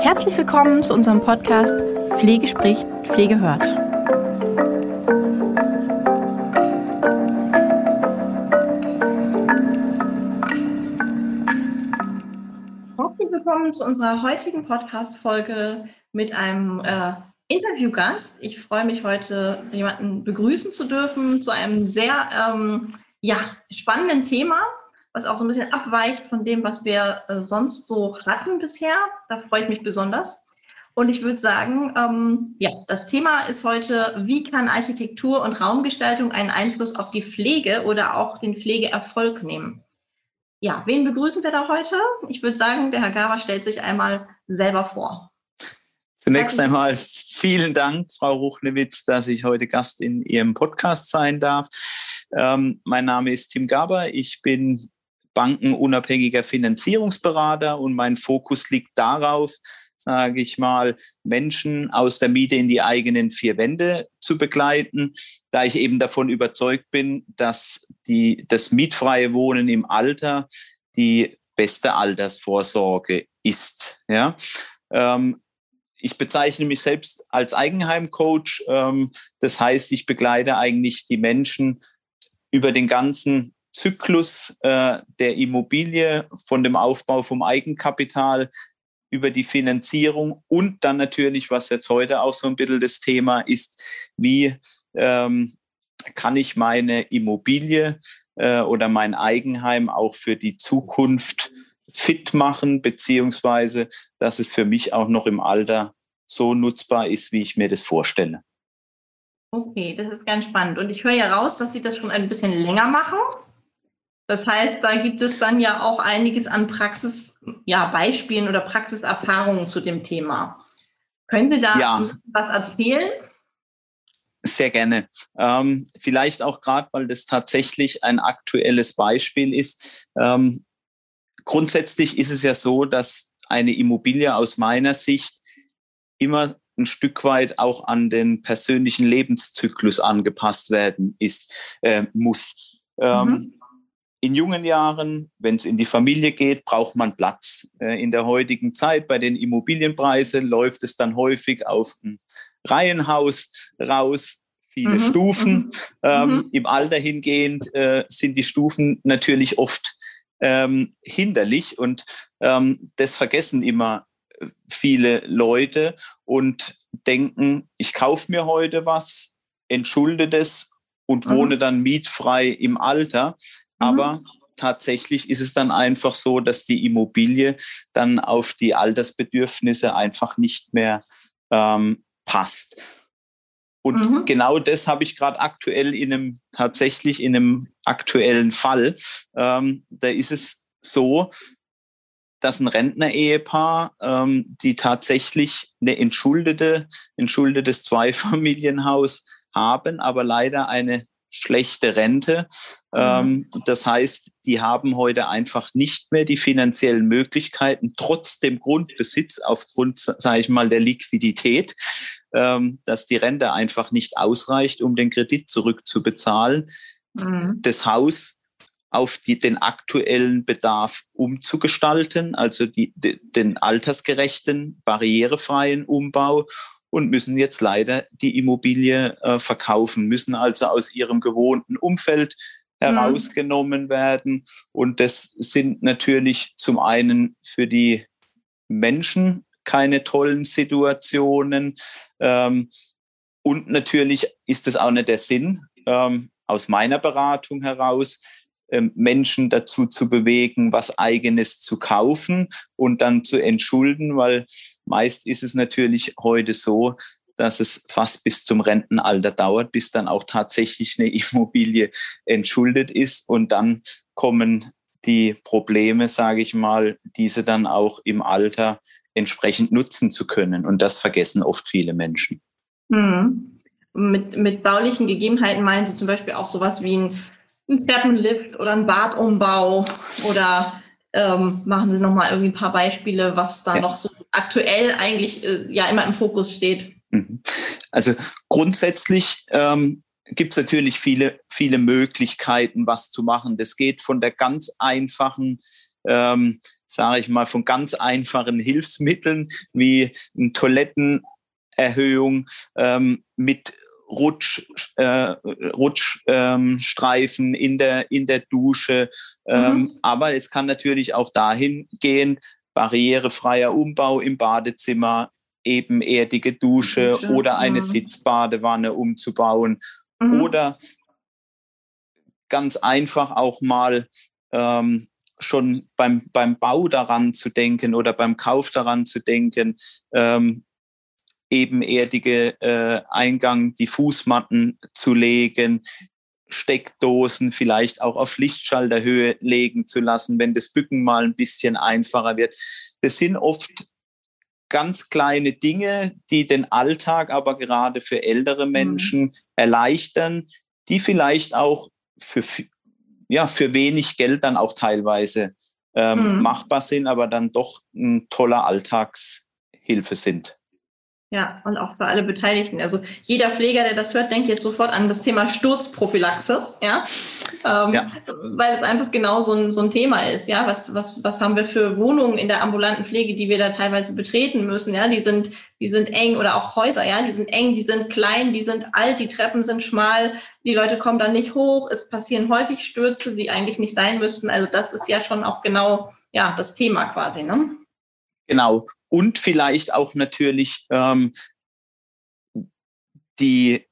Herzlich willkommen zu unserem Podcast Pflege spricht, Pflege hört. Herzlich willkommen zu unserer heutigen Podcast-Folge mit einem äh, Interviewgast. Ich freue mich heute, jemanden begrüßen zu dürfen zu einem sehr ähm, ja, spannenden Thema, was auch so ein bisschen abweicht von dem, was wir äh, sonst so hatten bisher. Da freue ich mich besonders. Und ich würde sagen, ähm, ja, das Thema ist heute, wie kann Architektur und Raumgestaltung einen Einfluss auf die Pflege oder auch den Pflegeerfolg nehmen? Ja, wen begrüßen wir da heute? Ich würde sagen, der Herr Gava stellt sich einmal selber vor. Zunächst einmal vielen Dank, Frau Ruchnewitz, dass ich heute Gast in Ihrem Podcast sein darf. Ähm, mein Name ist Tim Gaber. Ich bin bankenunabhängiger Finanzierungsberater und mein Fokus liegt darauf, sage ich mal, Menschen aus der Miete in die eigenen vier Wände zu begleiten, da ich eben davon überzeugt bin, dass die, das mietfreie Wohnen im Alter die beste Altersvorsorge ist. Ja? Ähm, ich bezeichne mich selbst als Eigenheimcoach. Ähm, das heißt, ich begleite eigentlich die Menschen über den ganzen Zyklus äh, der Immobilie, von dem Aufbau vom Eigenkapital über die Finanzierung und dann natürlich, was jetzt heute auch so ein bisschen das Thema ist, wie ähm, kann ich meine Immobilie äh, oder mein Eigenheim auch für die Zukunft fit machen, beziehungsweise dass es für mich auch noch im Alter so nutzbar ist, wie ich mir das vorstelle. Okay, das ist ganz spannend. Und ich höre ja raus, dass Sie das schon ein bisschen länger machen. Das heißt, da gibt es dann ja auch einiges an Praxis, ja, Beispielen oder Praxiserfahrungen zu dem Thema. Können Sie da ja. was erzählen? Sehr gerne. Ähm, vielleicht auch gerade, weil das tatsächlich ein aktuelles Beispiel ist. Ähm, grundsätzlich ist es ja so, dass eine Immobilie aus meiner Sicht immer ein Stück weit auch an den persönlichen Lebenszyklus angepasst werden ist, äh, muss. Ähm, mhm. In jungen Jahren, wenn es in die Familie geht, braucht man Platz. Äh, in der heutigen Zeit bei den Immobilienpreisen läuft es dann häufig auf ein Reihenhaus raus, viele mhm. Stufen. Mhm. Ähm, mhm. Im Alter hingehend äh, sind die Stufen natürlich oft ähm, hinderlich und ähm, das vergessen immer viele Leute und denken, ich kaufe mir heute was, entschulde das und mhm. wohne dann mietfrei im Alter. Mhm. Aber tatsächlich ist es dann einfach so, dass die Immobilie dann auf die Altersbedürfnisse einfach nicht mehr ähm, passt. Und mhm. genau das habe ich gerade aktuell in einem, tatsächlich in einem aktuellen Fall. Ähm, da ist es so, dass ein Rentner-Ehepaar, ähm, die tatsächlich eine entschuldete, entschuldetes Zweifamilienhaus haben, aber leider eine schlechte Rente. Mhm. Ähm, das heißt, die haben heute einfach nicht mehr die finanziellen Möglichkeiten, trotz dem Grundbesitz, aufgrund, sage ich mal, der Liquidität, dass die Rente einfach nicht ausreicht, um den Kredit zurückzubezahlen. Mhm. Das Haus auf die, den aktuellen Bedarf umzugestalten, also die, die, den altersgerechten, barrierefreien Umbau und müssen jetzt leider die Immobilie äh, verkaufen, müssen also aus ihrem gewohnten Umfeld mhm. herausgenommen werden. Und das sind natürlich zum einen für die Menschen keine tollen Situationen. Ähm, und natürlich ist es auch nicht der Sinn ähm, aus meiner Beratung heraus, ähm, Menschen dazu zu bewegen, was eigenes zu kaufen und dann zu entschulden, weil meist ist es natürlich heute so, dass es fast bis zum Rentenalter dauert, bis dann auch tatsächlich eine Immobilie entschuldet ist und dann kommen die Probleme, sage ich mal, diese dann auch im Alter entsprechend nutzen zu können. Und das vergessen oft viele Menschen. Mhm. Mit, mit baulichen Gegebenheiten meinen Sie zum Beispiel auch sowas wie ein ein Treppenlift oder ein Badumbau oder ähm, machen Sie noch mal irgendwie ein paar Beispiele, was da ja. noch so aktuell eigentlich äh, ja immer im Fokus steht. Mhm. Also grundsätzlich ähm, gibt es natürlich viele, viele Möglichkeiten, was zu machen. Das geht von der ganz einfachen, ähm, sage ich mal, von ganz einfachen Hilfsmitteln wie eine Toilettenerhöhung ähm, mit Rutsch, äh, Rutschstreifen ähm, in, der, in der Dusche. Ähm, mhm. Aber es kann natürlich auch dahin gehen, barrierefreier Umbau im Badezimmer, ebenerdige Dusche, Dusche. oder eine mhm. Sitzbadewanne umzubauen mhm. oder ganz einfach auch mal ähm, schon beim, beim Bau daran zu denken oder beim Kauf daran zu denken, ähm, ebenerdige äh, Eingang, die Fußmatten zu legen, Steckdosen vielleicht auch auf Lichtschalterhöhe legen zu lassen, wenn das Bücken mal ein bisschen einfacher wird. Das sind oft ganz kleine Dinge, die den Alltag aber gerade für ältere mhm. Menschen mhm. erleichtern, die vielleicht auch für, ja, für wenig Geld dann auch teilweise ähm, mhm. machbar sind, aber dann doch ein toller Alltagshilfe sind. Ja, und auch für alle Beteiligten. Also jeder Pfleger, der das hört, denkt jetzt sofort an das Thema Sturzprophylaxe, ja, ähm, ja. weil es einfach genau so ein, so ein Thema ist, ja. Was, was, was haben wir für Wohnungen in der ambulanten Pflege, die wir da teilweise betreten müssen, ja? Die sind, die sind eng oder auch Häuser, ja, die sind eng, die sind klein, die sind alt, die Treppen sind schmal, die Leute kommen dann nicht hoch, es passieren häufig Stürze, die eigentlich nicht sein müssten. Also das ist ja schon auch genau, ja, das Thema quasi, ne? Genau. Und vielleicht auch natürlich ähm, die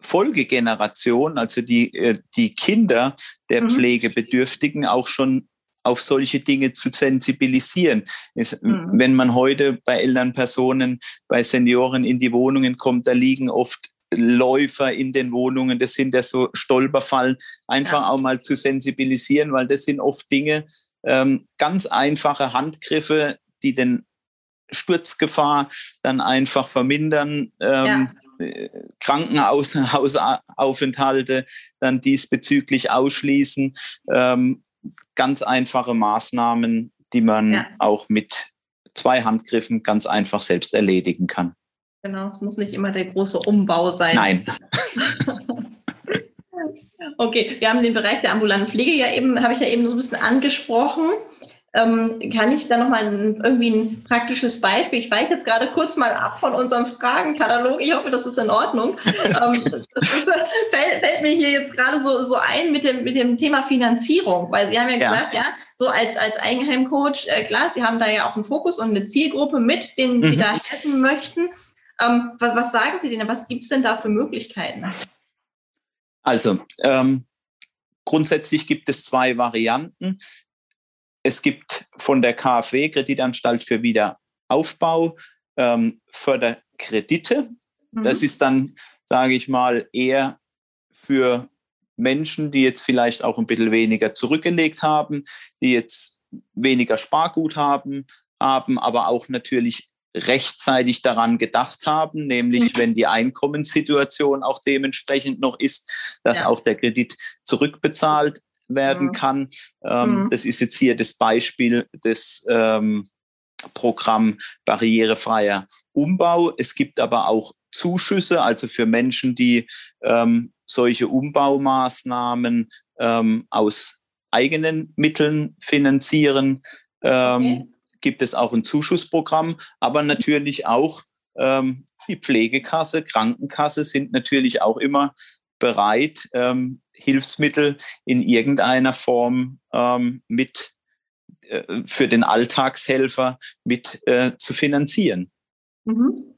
Folgegeneration, also die, äh, die Kinder der mhm. Pflegebedürftigen auch schon auf solche Dinge zu sensibilisieren. Es, mhm. Wenn man heute bei Elternpersonen, bei Senioren in die Wohnungen kommt, da liegen oft Läufer in den Wohnungen, das sind ja so Stolperfallen, einfach ja. auch mal zu sensibilisieren, weil das sind oft Dinge, ähm, ganz einfache Handgriffe, die den Sturzgefahr dann einfach vermindern. Ähm, ja. Krankenhausaufenthalte dann diesbezüglich ausschließen. Ähm, ganz einfache Maßnahmen, die man ja. auch mit zwei Handgriffen ganz einfach selbst erledigen kann. Genau, es muss nicht immer der große Umbau sein. Nein. okay, wir haben den Bereich der ambulanten Pflege ja eben, habe ich ja eben so ein bisschen angesprochen. Ähm, kann ich da nochmal ein, irgendwie ein praktisches Beispiel? Ich weiche jetzt gerade kurz mal ab von unserem Fragenkatalog. Ich hoffe, das ist in Ordnung. ähm, das ist, fällt, fällt, mir hier jetzt gerade so, so ein mit dem, mit dem Thema Finanzierung, weil Sie haben ja, ja. gesagt, ja, so als, als Eigenheimcoach, äh, klar, Sie haben da ja auch einen Fokus und eine Zielgruppe mit, denen mhm. Sie da helfen möchten. Ähm, was, was, sagen Sie denn? Was gibt es denn da für Möglichkeiten? Also, ähm, grundsätzlich gibt es zwei Varianten. Es gibt von der KfW, Kreditanstalt für Wiederaufbau, ähm, Förderkredite. Mhm. Das ist dann, sage ich mal, eher für Menschen, die jetzt vielleicht auch ein bisschen weniger zurückgelegt haben, die jetzt weniger Sparguthaben haben, aber auch natürlich rechtzeitig daran gedacht haben, nämlich mhm. wenn die Einkommenssituation auch dementsprechend noch ist, dass ja. auch der Kredit zurückbezahlt werden kann. Ähm, mhm. Das ist jetzt hier das Beispiel des ähm, Programm barrierefreier Umbau. Es gibt aber auch Zuschüsse, also für Menschen, die ähm, solche Umbaumaßnahmen ähm, aus eigenen Mitteln finanzieren, ähm, okay. gibt es auch ein Zuschussprogramm, aber natürlich auch ähm, die Pflegekasse, Krankenkasse sind natürlich auch immer bereit, ähm, Hilfsmittel in irgendeiner Form ähm, mit äh, für den Alltagshelfer mit äh, zu finanzieren. Mhm.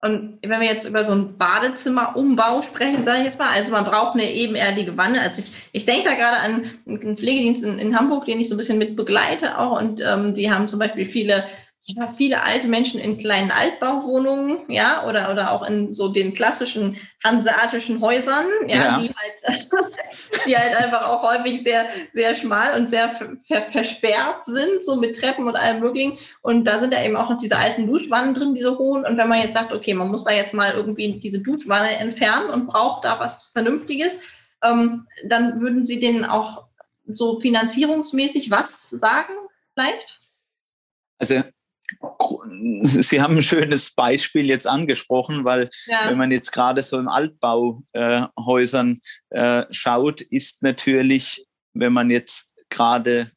Und wenn wir jetzt über so einen Badezimmerumbau sprechen, sage ich jetzt mal, also man braucht eine ebenerdige Wanne. Also ich, ich denke da gerade an einen Pflegedienst in, in Hamburg, den ich so ein bisschen mit begleite auch. Und ähm, die haben zum Beispiel viele ja, viele alte Menschen in kleinen Altbauwohnungen, ja, oder, oder auch in so den klassischen hanseatischen Häusern, ja, ja. Die, halt, die halt einfach auch häufig sehr, sehr schmal und sehr ver versperrt sind, so mit Treppen und allem möglichen. Und da sind ja eben auch noch diese alten Duschwannen drin, diese hohen. Und wenn man jetzt sagt, okay, man muss da jetzt mal irgendwie diese Duschwanne entfernen und braucht da was Vernünftiges, ähm, dann würden Sie denen auch so finanzierungsmäßig was sagen, vielleicht? Also Sie haben ein schönes Beispiel jetzt angesprochen, weil ja. wenn man jetzt gerade so im Altbauhäusern äh, äh, schaut, ist natürlich, wenn man jetzt gerade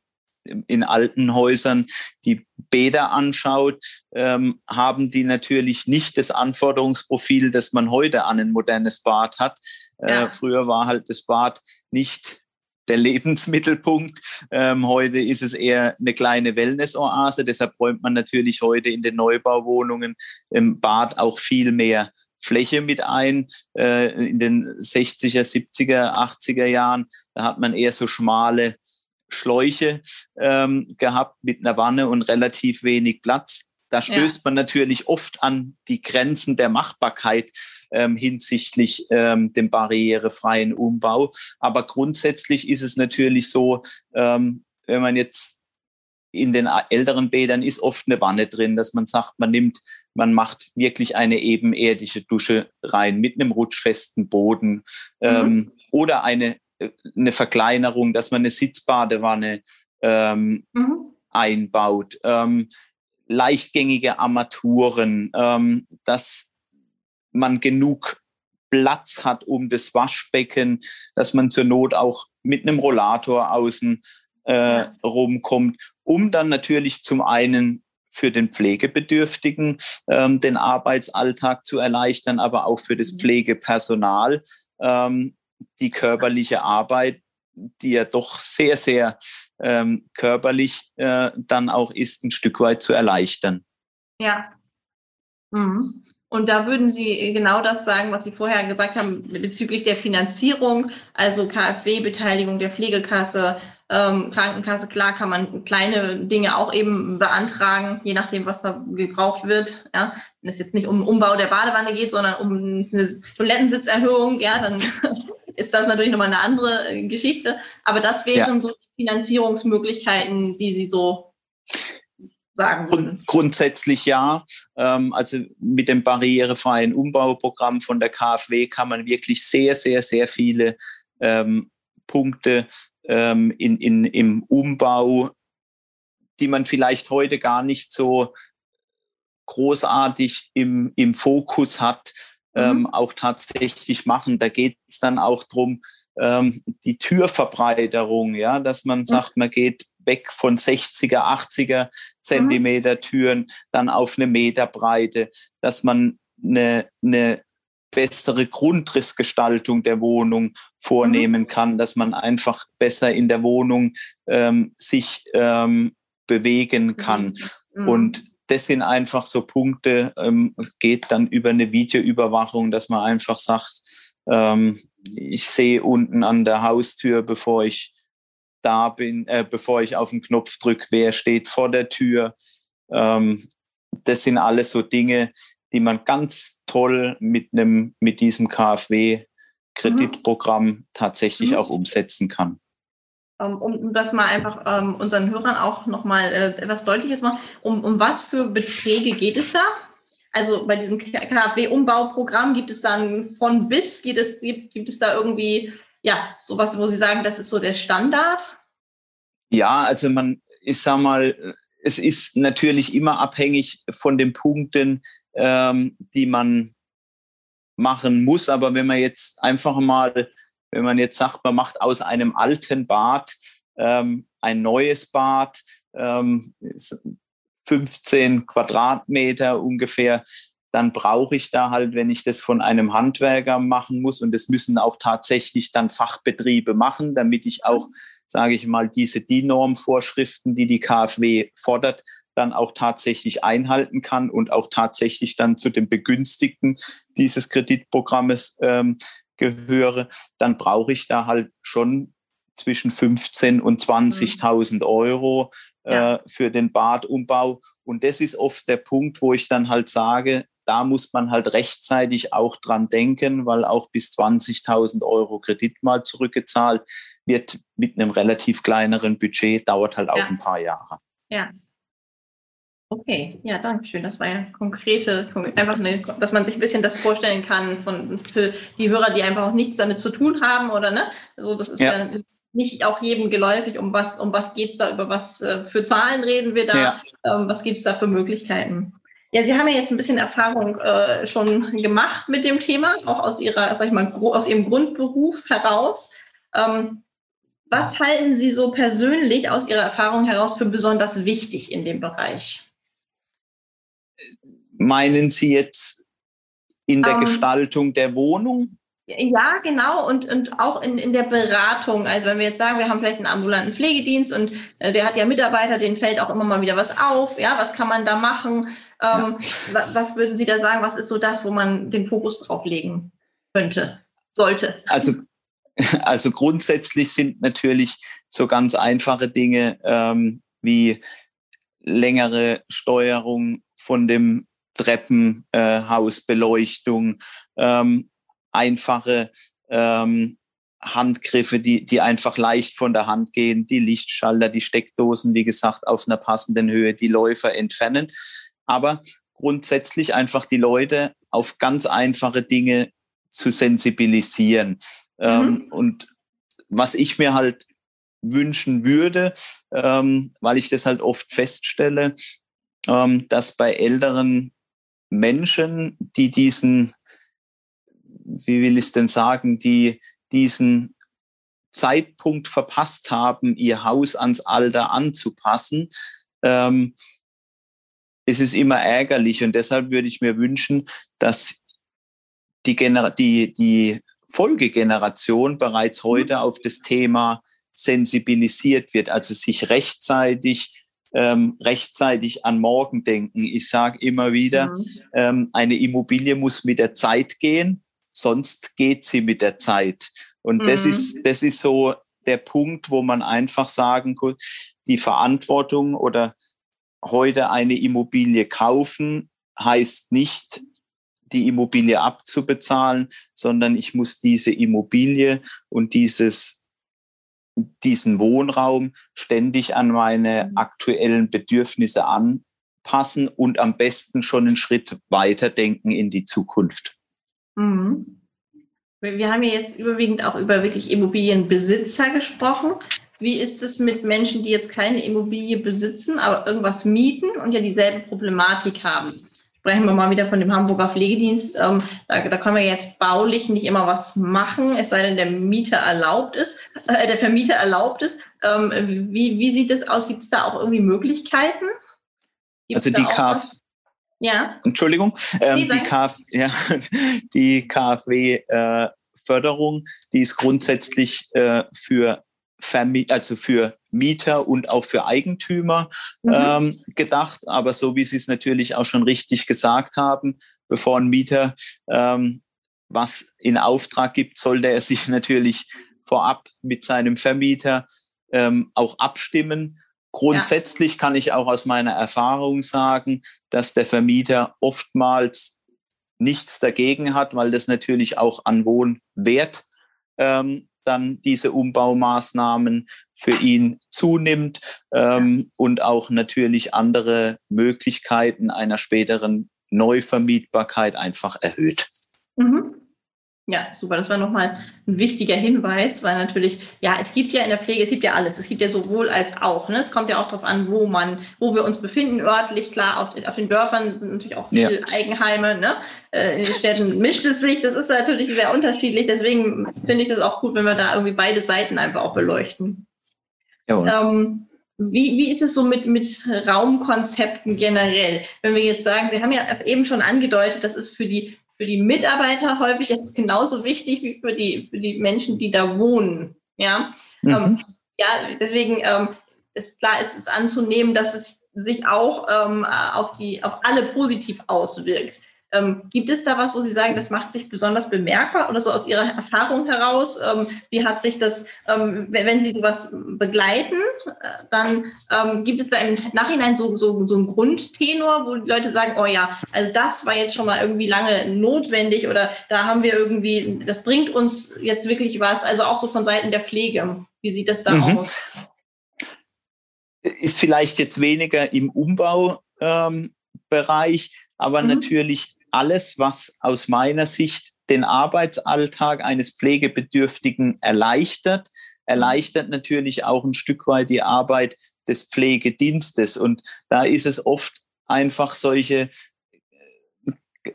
in alten Häusern die Bäder anschaut, ähm, haben die natürlich nicht das Anforderungsprofil, das man heute an ein modernes Bad hat. Äh, ja. Früher war halt das Bad nicht der Lebensmittelpunkt. Ähm, heute ist es eher eine kleine Wellness-Oase. Deshalb räumt man natürlich heute in den Neubauwohnungen im Bad auch viel mehr Fläche mit ein. Äh, in den 60er, 70er, 80er Jahren, da hat man eher so schmale Schläuche ähm, gehabt mit einer Wanne und relativ wenig Platz. Da stößt ja. man natürlich oft an die Grenzen der Machbarkeit ähm, hinsichtlich ähm, dem barrierefreien Umbau. Aber grundsätzlich ist es natürlich so, ähm, wenn man jetzt in den älteren Bädern ist oft eine Wanne drin, dass man sagt, man nimmt, man macht wirklich eine ebenerdige Dusche rein mit einem rutschfesten Boden mhm. ähm, oder eine, eine Verkleinerung, dass man eine Sitzbadewanne ähm, mhm. einbaut. Ähm, leichtgängige Armaturen, ähm, dass man genug Platz hat um das Waschbecken, dass man zur Not auch mit einem Rollator außen äh, ja. rumkommt, um dann natürlich zum einen für den Pflegebedürftigen ähm, den Arbeitsalltag zu erleichtern, aber auch für das mhm. Pflegepersonal ähm, die körperliche Arbeit, die ja doch sehr, sehr ähm, körperlich äh, dann auch ist, ein Stück weit zu erleichtern. Ja. Mhm. Und da würden Sie genau das sagen, was Sie vorher gesagt haben bezüglich der Finanzierung, also KfW-Beteiligung der Pflegekasse, ähm, Krankenkasse. Klar kann man kleine Dinge auch eben beantragen, je nachdem, was da gebraucht wird. Ja, wenn es jetzt nicht um Umbau der Badewanne geht, sondern um eine Toilettensitzerhöhung, ja, dann ist das natürlich nochmal eine andere Geschichte. Aber das wären ja. so die Finanzierungsmöglichkeiten, die Sie so sagen Grund, grundsätzlich ja. Ähm, also mit dem barrierefreien Umbauprogramm von der KfW kann man wirklich sehr, sehr, sehr viele ähm, Punkte ähm, in, in, im Umbau, die man vielleicht heute gar nicht so großartig im, im Fokus hat, mhm. ähm, auch tatsächlich machen. Da geht es dann auch drum ähm, die Türverbreiterung, ja, dass man sagt, man geht weg von 60er, 80er Zentimeter Türen, dann auf eine Meterbreite, dass man eine, eine bessere Grundrissgestaltung der Wohnung vornehmen mhm. kann, dass man einfach besser in der Wohnung ähm, sich ähm, bewegen kann. Mhm. Und das sind einfach so Punkte, ähm, geht dann über eine Videoüberwachung, dass man einfach sagt, ähm, ich sehe unten an der Haustür, bevor ich da bin, äh, bevor ich auf den Knopf drücke, wer steht vor der Tür. Ähm, das sind alles so Dinge, die man ganz toll mit einem, mit diesem KfW-Kreditprogramm mhm. tatsächlich mhm. auch umsetzen kann. Um, um das mal einfach ähm, unseren Hörern auch nochmal äh, etwas deutliches machen, um, um was für Beträge geht es da? Also bei diesem KfW-Umbauprogramm gibt es dann von bis, gibt es, gibt, gibt es da irgendwie ja, sowas, wo Sie sagen, das ist so der Standard? Ja, also man, ich sag mal, es ist natürlich immer abhängig von den Punkten, ähm, die man machen muss. Aber wenn man jetzt einfach mal, wenn man jetzt sagt, man macht aus einem alten Bad ähm, ein neues Bad, ähm, 15 Quadratmeter ungefähr, dann brauche ich da halt, wenn ich das von einem Handwerker machen muss, und das müssen auch tatsächlich dann Fachbetriebe machen, damit ich auch, sage ich mal, diese DIN-Norm-Vorschriften, die die KfW fordert, dann auch tatsächlich einhalten kann und auch tatsächlich dann zu den Begünstigten dieses Kreditprogrammes ähm, gehöre, dann brauche ich da halt schon zwischen 15 und 20.000 mhm. Euro äh, ja. für den Badumbau. Und das ist oft der Punkt, wo ich dann halt sage, da muss man halt rechtzeitig auch dran denken, weil auch bis 20.000 Euro Kredit mal zurückgezahlt wird mit einem relativ kleineren Budget, dauert halt auch ja. ein paar Jahre. Ja. Okay, ja, danke schön. Das war ja konkrete, einfach, eine, dass man sich ein bisschen das vorstellen kann von, für die Hörer, die einfach auch nichts damit zu tun haben oder ne? Also das ist ja, ja nicht auch jedem geläufig, um was, um was geht es da, über was äh, für Zahlen reden wir da, ja. ähm, was gibt es da für Möglichkeiten. Ja, Sie haben ja jetzt ein bisschen Erfahrung äh, schon gemacht mit dem Thema, auch aus Ihrer, sag ich mal, aus Ihrem Grundberuf heraus. Ähm, was halten Sie so persönlich aus Ihrer Erfahrung heraus für besonders wichtig in dem Bereich? Meinen Sie jetzt in der ähm, Gestaltung der Wohnung? Ja, genau. Und, und auch in, in der Beratung. Also wenn wir jetzt sagen, wir haben vielleicht einen ambulanten Pflegedienst und äh, der hat ja Mitarbeiter, denen fällt auch immer mal wieder was auf. Ja, was kann man da machen? Ähm, was, was würden Sie da sagen? Was ist so das, wo man den Fokus drauf legen könnte, sollte? Also, also grundsätzlich sind natürlich so ganz einfache Dinge ähm, wie längere Steuerung von dem Treppenhausbeleuchtung, äh, ähm, einfache ähm, Handgriffe, die, die einfach leicht von der Hand gehen, die Lichtschalter, die Steckdosen, wie gesagt, auf einer passenden Höhe, die Läufer entfernen. Aber grundsätzlich einfach die Leute auf ganz einfache Dinge zu sensibilisieren. Ähm, mhm. Ähm, und was ich mir halt wünschen würde, ähm, weil ich das halt oft feststelle, ähm, dass bei älteren Menschen, die diesen wie will ich es denn sagen, die diesen Zeitpunkt verpasst haben, ihr Haus ans Alter anzupassen, ähm, ist es immer ärgerlich. Und deshalb würde ich mir wünschen, dass die, Gener die, die Folgegeneration bereits mhm. heute auf das Thema sensibilisiert wird, also sich rechtzeitig ähm, rechtzeitig an morgen denken. Ich sage immer wieder, mhm. ähm, eine Immobilie muss mit der Zeit gehen sonst geht sie mit der Zeit. Und mhm. das ist, das ist so der Punkt, wo man einfach sagen kann, die Verantwortung oder heute eine Immobilie kaufen heißt nicht, die Immobilie abzubezahlen, sondern ich muss diese Immobilie und dieses, diesen Wohnraum ständig an meine mhm. aktuellen Bedürfnisse anpassen und am besten schon einen Schritt weiter denken in die Zukunft. Mhm. Wir haben ja jetzt überwiegend auch über wirklich Immobilienbesitzer gesprochen. Wie ist es mit Menschen, die jetzt keine Immobilie besitzen, aber irgendwas mieten und ja dieselbe Problematik haben? Sprechen wir mal wieder von dem Hamburger Pflegedienst. Ähm, da, da können wir jetzt baulich nicht immer was machen, es sei denn, der Mieter erlaubt ist, äh, der Vermieter erlaubt ist. Ähm, wie, wie sieht es aus? Gibt es da auch irgendwie Möglichkeiten? Gibt's also die KfW. Ja. Entschuldigung. Ähm, die, Kf ja, die KfW-Förderung, äh, die ist grundsätzlich äh, für Vermi also für Mieter und auch für Eigentümer mhm. ähm, gedacht. Aber so wie Sie es natürlich auch schon richtig gesagt haben, bevor ein Mieter ähm, was in Auftrag gibt, sollte er sich natürlich vorab mit seinem Vermieter ähm, auch abstimmen Grundsätzlich ja. kann ich auch aus meiner Erfahrung sagen, dass der Vermieter oftmals nichts dagegen hat, weil das natürlich auch an Wohnwert ähm, dann diese Umbaumaßnahmen für ihn zunimmt ähm, ja. und auch natürlich andere Möglichkeiten einer späteren Neuvermietbarkeit einfach erhöht. Mhm. Ja, super. Das war nochmal ein wichtiger Hinweis, weil natürlich, ja, es gibt ja in der Pflege, es gibt ja alles. Es gibt ja sowohl als auch. Ne? Es kommt ja auch darauf an, wo man, wo wir uns befinden örtlich. Klar, auf, auf den Dörfern sind natürlich auch viele ja. Eigenheime. Ne? Äh, in den Städten mischt es sich. Das ist natürlich sehr unterschiedlich. Deswegen finde ich das auch gut, wenn wir da irgendwie beide Seiten einfach auch beleuchten. Ähm, wie, wie ist es so mit, mit Raumkonzepten generell? Wenn wir jetzt sagen, Sie haben ja eben schon angedeutet, das ist für die für die Mitarbeiter häufig genauso wichtig wie für die, für die Menschen, die da wohnen. Ja, mhm. ähm, ja deswegen ähm, ist klar, ist es anzunehmen, dass es sich auch ähm, auf, die, auf alle positiv auswirkt. Ähm, gibt es da was, wo Sie sagen, das macht sich besonders bemerkbar oder so aus Ihrer Erfahrung heraus? Ähm, wie hat sich das, ähm, wenn Sie sowas begleiten, äh, dann ähm, gibt es da im Nachhinein so, so, so einen Grundtenor, wo die Leute sagen, oh ja, also das war jetzt schon mal irgendwie lange notwendig oder da haben wir irgendwie, das bringt uns jetzt wirklich was, also auch so von Seiten der Pflege. Wie sieht das da mhm. aus? Ist vielleicht jetzt weniger im Umbaubereich, ähm, aber mhm. natürlich alles, was aus meiner Sicht den Arbeitsalltag eines Pflegebedürftigen erleichtert, erleichtert natürlich auch ein Stück weit die Arbeit des Pflegedienstes. Und da ist es oft einfach solche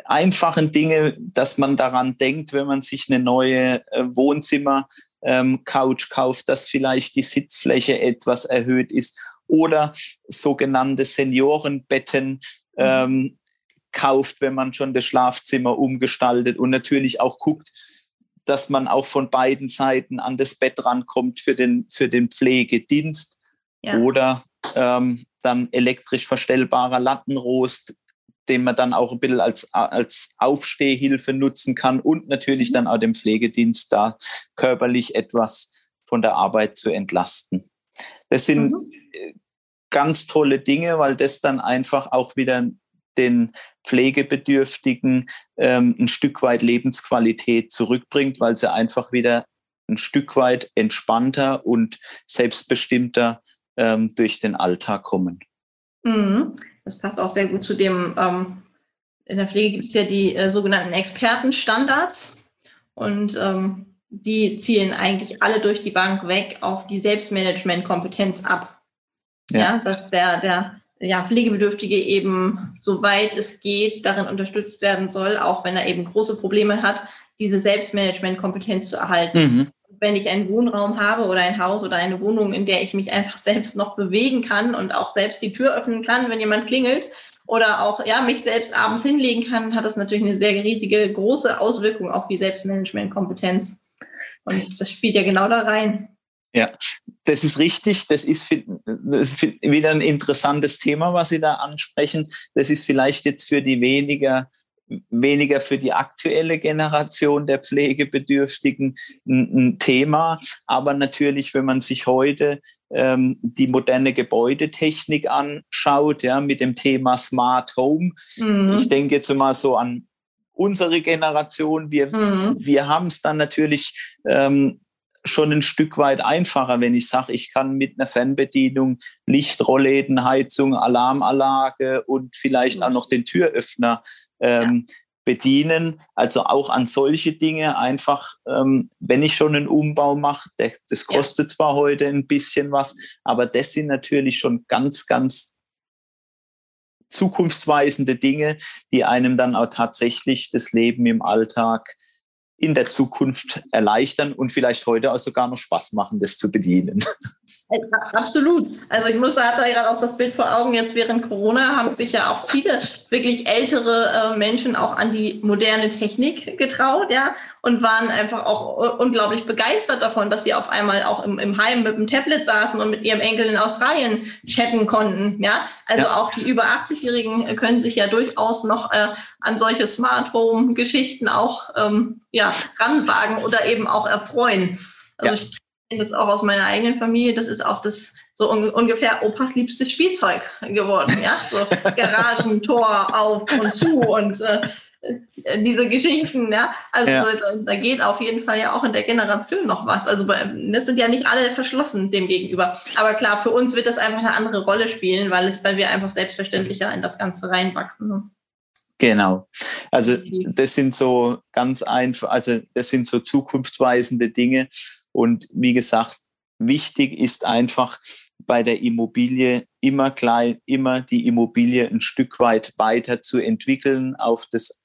einfachen Dinge, dass man daran denkt, wenn man sich eine neue äh, Wohnzimmer ähm, kauft, dass vielleicht die Sitzfläche etwas erhöht ist oder sogenannte Seniorenbetten mhm. ähm, kauft, wenn man schon das Schlafzimmer umgestaltet und natürlich auch guckt, dass man auch von beiden Seiten an das Bett rankommt für den, für den Pflegedienst ja. oder ähm, dann elektrisch verstellbarer Lattenrost, den man dann auch ein bisschen als, als Aufstehhilfe nutzen kann und natürlich mhm. dann auch dem Pflegedienst da körperlich etwas von der Arbeit zu entlasten. Das sind mhm. ganz tolle Dinge, weil das dann einfach auch wieder den Pflegebedürftigen ähm, ein Stück weit Lebensqualität zurückbringt, weil sie einfach wieder ein Stück weit entspannter und selbstbestimmter ähm, durch den Alltag kommen. Mhm. Das passt auch sehr gut zu dem, ähm, in der Pflege gibt es ja die äh, sogenannten Expertenstandards und ähm, die zielen eigentlich alle durch die Bank weg auf die Selbstmanagementkompetenz ab. Ja. ja, dass der, der ja, Pflegebedürftige eben, soweit es geht, darin unterstützt werden soll, auch wenn er eben große Probleme hat, diese Selbstmanagementkompetenz zu erhalten. Mhm wenn ich einen Wohnraum habe oder ein Haus oder eine Wohnung, in der ich mich einfach selbst noch bewegen kann und auch selbst die Tür öffnen kann, wenn jemand klingelt oder auch ja, mich selbst abends hinlegen kann, hat das natürlich eine sehr riesige, große Auswirkung auf die Selbstmanagementkompetenz. Und das spielt ja genau da rein. Ja, das ist richtig. Das ist, das ist wieder ein interessantes Thema, was Sie da ansprechen. Das ist vielleicht jetzt für die weniger weniger für die aktuelle Generation der Pflegebedürftigen ein, ein Thema. Aber natürlich, wenn man sich heute ähm, die moderne Gebäudetechnik anschaut, ja, mit dem Thema Smart Home, mhm. ich denke jetzt mal so an unsere Generation, wir, mhm. wir haben es dann natürlich ähm, schon ein Stück weit einfacher, wenn ich sage, ich kann mit einer Fernbedienung Licht, Rollläden, Heizung, Alarmanlage und vielleicht auch noch den Türöffner ähm, ja. bedienen. Also auch an solche Dinge einfach, ähm, wenn ich schon einen Umbau mache, das kostet ja. zwar heute ein bisschen was, aber das sind natürlich schon ganz, ganz zukunftsweisende Dinge, die einem dann auch tatsächlich das Leben im Alltag in der Zukunft erleichtern und vielleicht heute auch sogar noch Spaß machen, das zu bedienen. Absolut. Also ich muss da hatte gerade auch das Bild vor Augen, jetzt während Corona haben sich ja auch viele wirklich ältere äh, Menschen auch an die moderne Technik getraut, ja, und waren einfach auch unglaublich begeistert davon, dass sie auf einmal auch im, im Heim mit dem Tablet saßen und mit ihrem Enkel in Australien chatten konnten, ja. Also ja. auch die über 80-Jährigen können sich ja durchaus noch äh, an solche Smart Home Geschichten auch ähm, ja, ranwagen oder eben auch erfreuen. Also ja. ich das auch aus meiner eigenen Familie, das ist auch das so un ungefähr Opas liebstes Spielzeug geworden, ja, so Garagentor auf und zu und äh, diese Geschichten, ja, also ja. Da, da, geht auf jeden Fall ja auch in der Generation noch was. Also das sind ja nicht alle verschlossen dem gegenüber, aber klar, für uns wird das einfach eine andere Rolle spielen, weil es, weil wir einfach selbstverständlicher in das Ganze reinwachsen. Ne? Genau. Also das sind so ganz einfach, also das sind so zukunftsweisende Dinge und wie gesagt, wichtig ist einfach bei der Immobilie immer klein, immer die Immobilie ein Stück weit weiter zu entwickeln auf das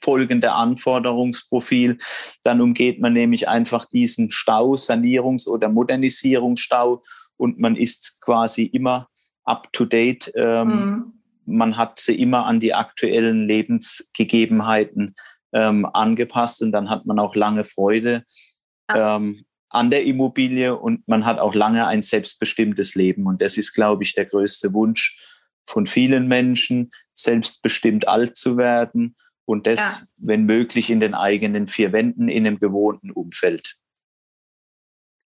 folgende Anforderungsprofil. Dann umgeht man nämlich einfach diesen Stau, Sanierungs- oder Modernisierungsstau und man ist quasi immer up to date. Ähm, mhm. Man hat sie immer an die aktuellen Lebensgegebenheiten ähm, angepasst und dann hat man auch lange Freude ähm, an der Immobilie und man hat auch lange ein selbstbestimmtes Leben. Und das ist, glaube ich, der größte Wunsch von vielen Menschen, selbstbestimmt alt zu werden und das, ja. wenn möglich, in den eigenen vier Wänden in einem gewohnten Umfeld.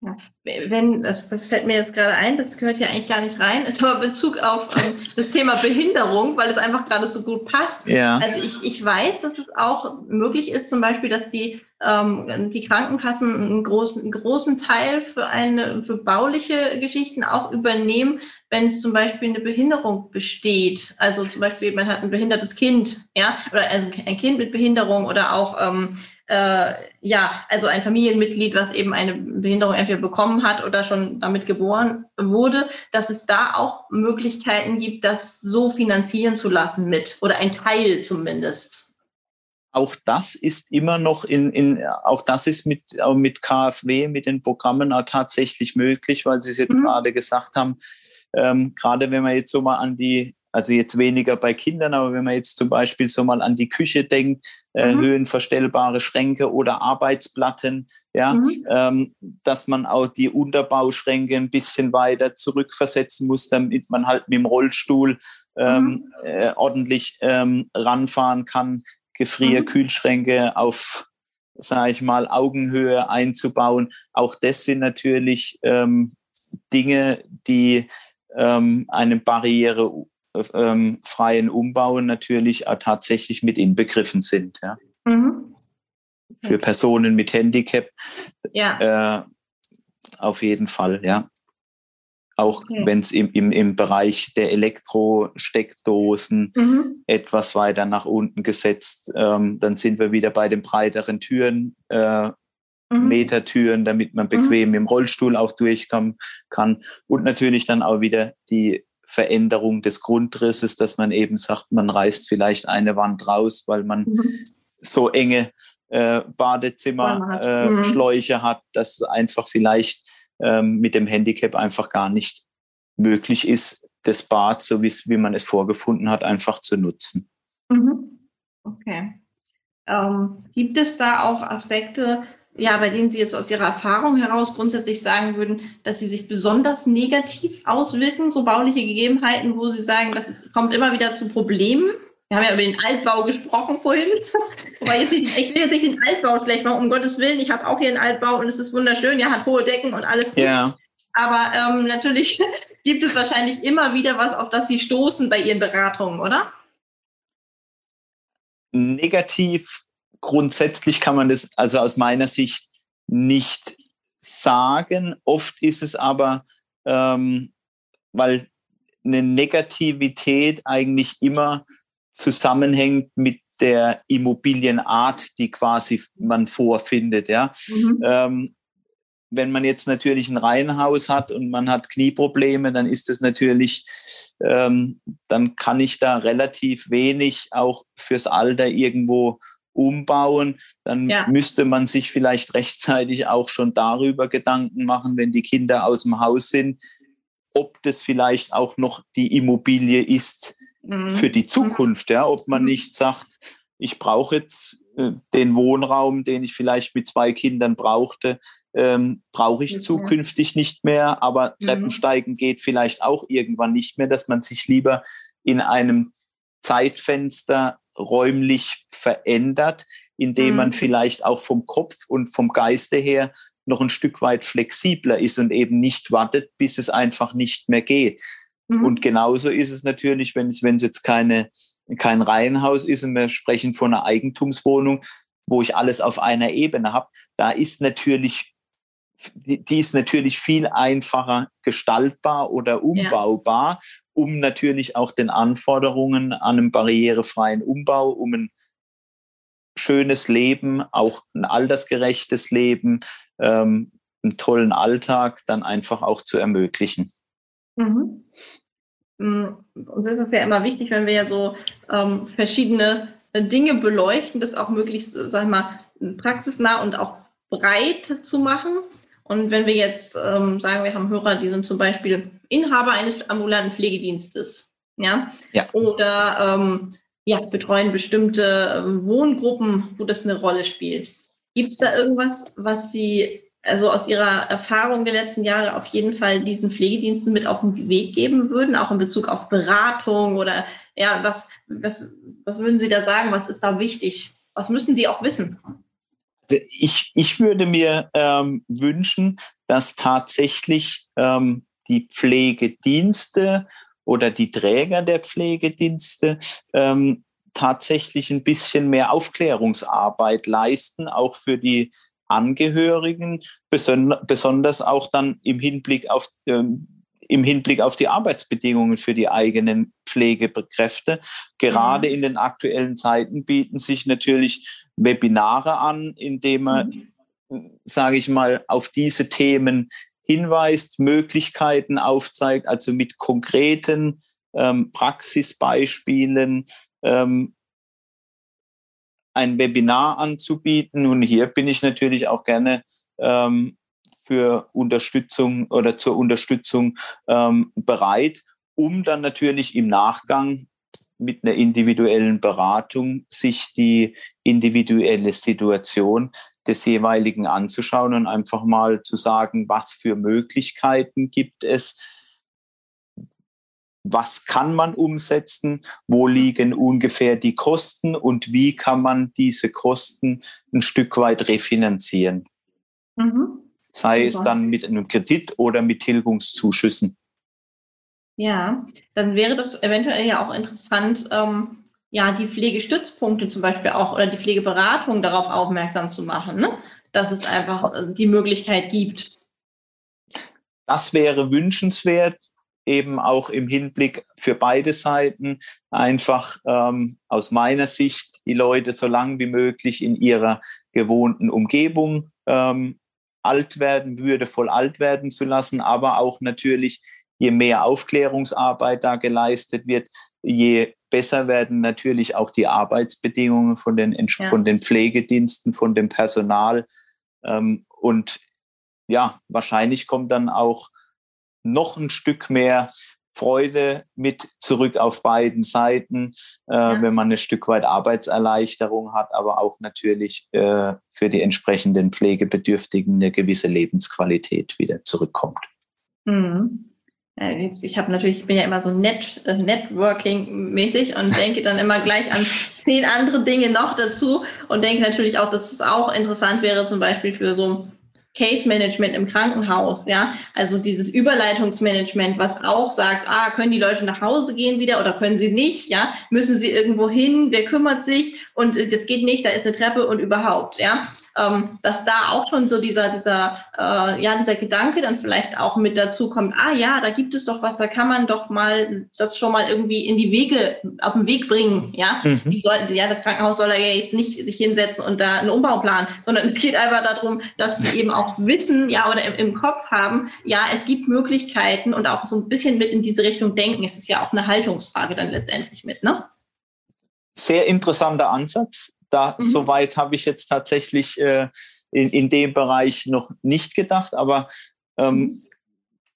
Ja. Wenn, das, das fällt mir jetzt gerade ein, das gehört ja eigentlich gar nicht rein, ist aber Bezug auf ähm, das Thema Behinderung, weil es einfach gerade so gut passt. Ja. Also ich, ich weiß, dass es auch möglich ist, zum Beispiel, dass die, ähm, die Krankenkassen einen großen, einen großen Teil für eine, für bauliche Geschichten auch übernehmen, wenn es zum Beispiel eine Behinderung besteht. Also zum Beispiel, man hat ein behindertes Kind, ja, oder also ein Kind mit Behinderung oder auch ähm, äh, ja, also ein Familienmitglied, was eben eine Behinderung entweder bekommen hat oder schon damit geboren wurde, dass es da auch Möglichkeiten gibt, das so finanzieren zu lassen mit oder ein Teil zumindest. Auch das ist immer noch in, in auch das ist mit, mit KfW, mit den Programmen auch tatsächlich möglich, weil Sie es jetzt mhm. gerade gesagt haben. Ähm, gerade wenn man jetzt so mal an die also jetzt weniger bei Kindern, aber wenn man jetzt zum Beispiel so mal an die Küche denkt, äh, mhm. höhenverstellbare Schränke oder Arbeitsplatten, ja, mhm. ähm, dass man auch die Unterbauschränke ein bisschen weiter zurückversetzen muss, damit man halt mit dem Rollstuhl ähm, mhm. äh, ordentlich ähm, ranfahren kann, Gefrierkühlschränke mhm. auf sage ich mal, Augenhöhe einzubauen. Auch das sind natürlich ähm, Dinge, die ähm, eine Barriere ähm, freien Umbau natürlich auch tatsächlich mit inbegriffen sind. Ja. Mhm. Okay. Für Personen mit Handicap ja. äh, auf jeden Fall, ja. Auch okay. wenn es im, im, im Bereich der Elektrosteckdosen mhm. etwas weiter nach unten gesetzt, ähm, dann sind wir wieder bei den breiteren Türen, äh, mhm. Metertüren, damit man mhm. bequem mhm. im Rollstuhl auch durchkommen kann. Und natürlich dann auch wieder die Veränderung des Grundrisses, dass man eben sagt, man reißt vielleicht eine Wand raus, weil man mhm. so enge äh, Badezimmerschläuche äh, mhm. hat, dass es einfach vielleicht ähm, mit dem Handicap einfach gar nicht möglich ist, das Bad, so wie man es vorgefunden hat, einfach zu nutzen. Mhm. Okay. Ähm, gibt es da auch Aspekte, ja, bei denen Sie jetzt aus Ihrer Erfahrung heraus grundsätzlich sagen würden, dass sie sich besonders negativ auswirken, so bauliche Gegebenheiten, wo Sie sagen, das ist, kommt immer wieder zu Problemen? Wir haben ja über den Altbau gesprochen vorhin. Wobei jetzt ich will jetzt nicht den Altbau schlecht machen, um Gottes Willen. Ich habe auch hier einen Altbau und es ist wunderschön. Ja, hat hohe Decken und alles gut. Ja. Aber ähm, natürlich gibt es wahrscheinlich immer wieder was, auf das Sie stoßen bei Ihren Beratungen, oder? Negativ grundsätzlich kann man das also aus meiner Sicht nicht sagen. Oft ist es aber, ähm, weil eine Negativität eigentlich immer zusammenhängt mit der Immobilienart, die quasi man vorfindet. Ja? Mhm. Ähm, wenn man jetzt natürlich ein Reihenhaus hat und man hat Knieprobleme, dann ist es natürlich, ähm, dann kann ich da relativ wenig auch fürs Alter irgendwo umbauen, dann ja. müsste man sich vielleicht rechtzeitig auch schon darüber Gedanken machen, wenn die Kinder aus dem Haus sind, ob das vielleicht auch noch die Immobilie ist mhm. für die Zukunft, ja, ob man mhm. nicht sagt, ich brauche jetzt äh, den Wohnraum, den ich vielleicht mit zwei Kindern brauchte, ähm, brauche ich okay. zukünftig nicht mehr, aber mhm. Treppensteigen geht vielleicht auch irgendwann nicht mehr, dass man sich lieber in einem Zeitfenster räumlich verändert, indem mhm. man vielleicht auch vom Kopf und vom Geiste her noch ein Stück weit flexibler ist und eben nicht wartet, bis es einfach nicht mehr geht. Mhm. Und genauso ist es natürlich, wenn es, wenn es jetzt keine, kein Reihenhaus ist und wir sprechen von einer Eigentumswohnung, wo ich alles auf einer Ebene habe, da ist natürlich, die, die ist natürlich viel einfacher gestaltbar oder umbaubar. Ja um natürlich auch den Anforderungen an einen barrierefreien Umbau, um ein schönes Leben, auch ein altersgerechtes Leben, ähm, einen tollen Alltag dann einfach auch zu ermöglichen. Mhm. Mm, uns ist es ja immer wichtig, wenn wir ja so ähm, verschiedene Dinge beleuchten, das auch möglichst, sag ich mal, praxisnah und auch breit zu machen. Und wenn wir jetzt ähm, sagen, wir haben Hörer, die sind zum Beispiel Inhaber eines ambulanten Pflegedienstes, ja, ja. oder ähm, ja, betreuen bestimmte ähm, Wohngruppen, wo das eine Rolle spielt. Gibt es da irgendwas, was Sie also aus Ihrer Erfahrung der letzten Jahre auf jeden Fall diesen Pflegediensten mit auf den Weg geben würden, auch in Bezug auf Beratung oder ja, was, was, was würden Sie da sagen? Was ist da wichtig? Was müssen Sie auch wissen? ich, ich würde mir ähm, wünschen, dass tatsächlich ähm, die Pflegedienste oder die Träger der Pflegedienste ähm, tatsächlich ein bisschen mehr Aufklärungsarbeit leisten, auch für die Angehörigen, besonders auch dann im Hinblick auf ähm, im Hinblick auf die Arbeitsbedingungen für die eigenen Pflegekräfte. Gerade mhm. in den aktuellen Zeiten bieten sich natürlich Webinare an, indem er, mhm. sage ich mal, auf diese Themen hinweist, Möglichkeiten aufzeigt, also mit konkreten ähm, Praxisbeispielen ähm, ein Webinar anzubieten. Und hier bin ich natürlich auch gerne ähm, für Unterstützung oder zur Unterstützung ähm, bereit, um dann natürlich im Nachgang mit einer individuellen Beratung sich die individuelle Situation des jeweiligen anzuschauen und einfach mal zu sagen, was für Möglichkeiten gibt es, was kann man umsetzen, wo liegen ungefähr die Kosten und wie kann man diese Kosten ein Stück weit refinanzieren. Mhm. Sei es dann mit einem Kredit oder mit Tilgungszuschüssen. Ja, dann wäre das eventuell ja auch interessant, ähm, ja, die Pflegestützpunkte zum Beispiel auch oder die Pflegeberatung darauf aufmerksam zu machen, ne? dass es einfach äh, die Möglichkeit gibt. Das wäre wünschenswert, eben auch im Hinblick für beide Seiten, einfach ähm, aus meiner Sicht die Leute so lang wie möglich in ihrer gewohnten Umgebung ähm, alt werden, würdevoll alt werden zu lassen, aber auch natürlich je mehr Aufklärungsarbeit da geleistet wird, je besser werden natürlich auch die Arbeitsbedingungen von den, ja. von den Pflegediensten, von dem Personal. Ähm, und ja, wahrscheinlich kommt dann auch noch ein Stück mehr Freude mit zurück auf beiden Seiten, äh, ja. wenn man ein Stück weit Arbeitserleichterung hat, aber auch natürlich äh, für die entsprechenden Pflegebedürftigen eine gewisse Lebensqualität wieder zurückkommt. Mhm. Äh, ich habe natürlich, ich bin ja immer so net, äh, Networking-mäßig und denke dann immer gleich an zehn andere Dinge noch dazu und denke natürlich auch, dass es auch interessant wäre, zum Beispiel für so Case Management im Krankenhaus, ja, also dieses Überleitungsmanagement, was auch sagt, ah, können die Leute nach Hause gehen wieder oder können sie nicht, ja, müssen sie irgendwo hin, wer kümmert sich? Und äh, das geht nicht, da ist eine Treppe und überhaupt, ja, ähm, dass da auch schon so dieser, dieser, äh, ja, dieser Gedanke dann vielleicht auch mit dazu kommt, ah ja, da gibt es doch was, da kann man doch mal das schon mal irgendwie in die Wege, auf den Weg bringen, ja. Mhm. Die sollten, ja, das Krankenhaus soll ja jetzt nicht sich hinsetzen und da einen Umbau planen, sondern es geht einfach darum, dass sie eben auch wissen, ja, oder im, im Kopf haben, ja, es gibt Möglichkeiten und auch so ein bisschen mit in diese Richtung denken. Es ist ja auch eine Haltungsfrage dann letztendlich mit, ne? Sehr interessanter Ansatz. Da, mhm. Soweit habe ich jetzt tatsächlich äh, in, in dem Bereich noch nicht gedacht, aber ähm, mhm.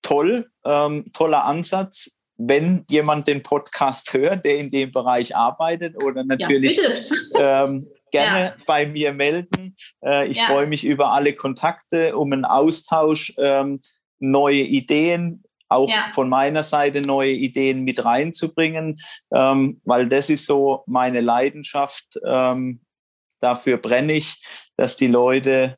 toll, ähm, toller Ansatz. Wenn jemand den Podcast hört, der in dem Bereich arbeitet oder natürlich ja, ähm, gerne ja. bei mir melden. Äh, ich ja. freue mich über alle Kontakte, um einen Austausch, ähm, neue Ideen, auch ja. von meiner Seite neue Ideen mit reinzubringen, ähm, weil das ist so meine Leidenschaft. Ähm, dafür brenne ich, dass die Leute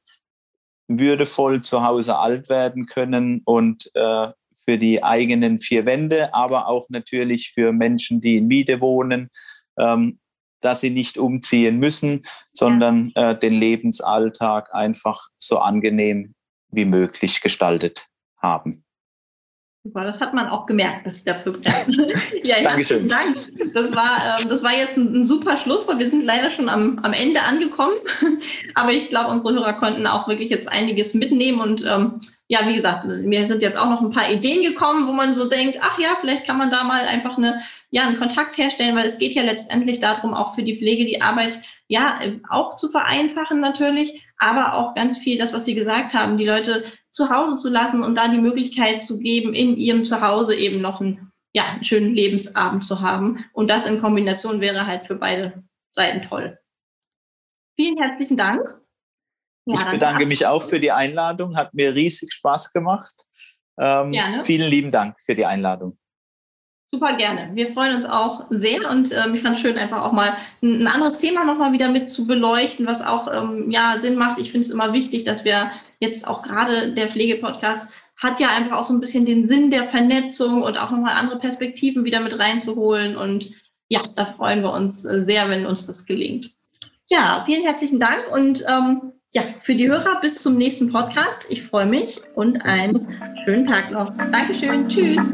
würdevoll zu Hause alt werden können und äh, für die eigenen vier Wände, aber auch natürlich für Menschen, die in Miete wohnen, ähm, dass sie nicht umziehen müssen, sondern ja. äh, den Lebensalltag einfach so angenehm wie möglich gestaltet haben. Super, das hat man auch gemerkt, dass ich dafür brenne. ja, Dankeschön. Dank. Das war, ähm, das war jetzt ein, ein, super Schlusswort. Wir sind leider schon am, am Ende angekommen. Aber ich glaube, unsere Hörer konnten auch wirklich jetzt einiges mitnehmen. Und ähm, ja, wie gesagt, mir sind jetzt auch noch ein paar Ideen gekommen, wo man so denkt, ach ja, vielleicht kann man da mal einfach eine, ja, einen Kontakt herstellen, weil es geht ja letztendlich darum, auch für die Pflege die Arbeit ja auch zu vereinfachen natürlich, aber auch ganz viel das, was Sie gesagt haben, die Leute zu Hause zu lassen und da die Möglichkeit zu geben, in ihrem Zuhause eben noch einen, ja, einen schönen Lebensabend zu haben. Und das in Kombination wäre halt für beide Seiten toll. Vielen herzlichen Dank. Ja, ich bedanke mich auch für die Einladung. Hat mir riesig Spaß gemacht. Ähm, vielen lieben Dank für die Einladung. Super gerne. Wir freuen uns auch sehr und ähm, ich fand es schön, einfach auch mal ein, ein anderes Thema nochmal wieder mit zu beleuchten, was auch ähm, ja, Sinn macht. Ich finde es immer wichtig, dass wir jetzt auch gerade der Pflegepodcast hat ja einfach auch so ein bisschen den Sinn der Vernetzung und auch nochmal andere Perspektiven wieder mit reinzuholen. Und ja, da freuen wir uns äh, sehr, wenn uns das gelingt. Ja, vielen herzlichen Dank und ähm, ja, für die Hörer bis zum nächsten Podcast. Ich freue mich und einen schönen Tag noch. Dankeschön. Tschüss.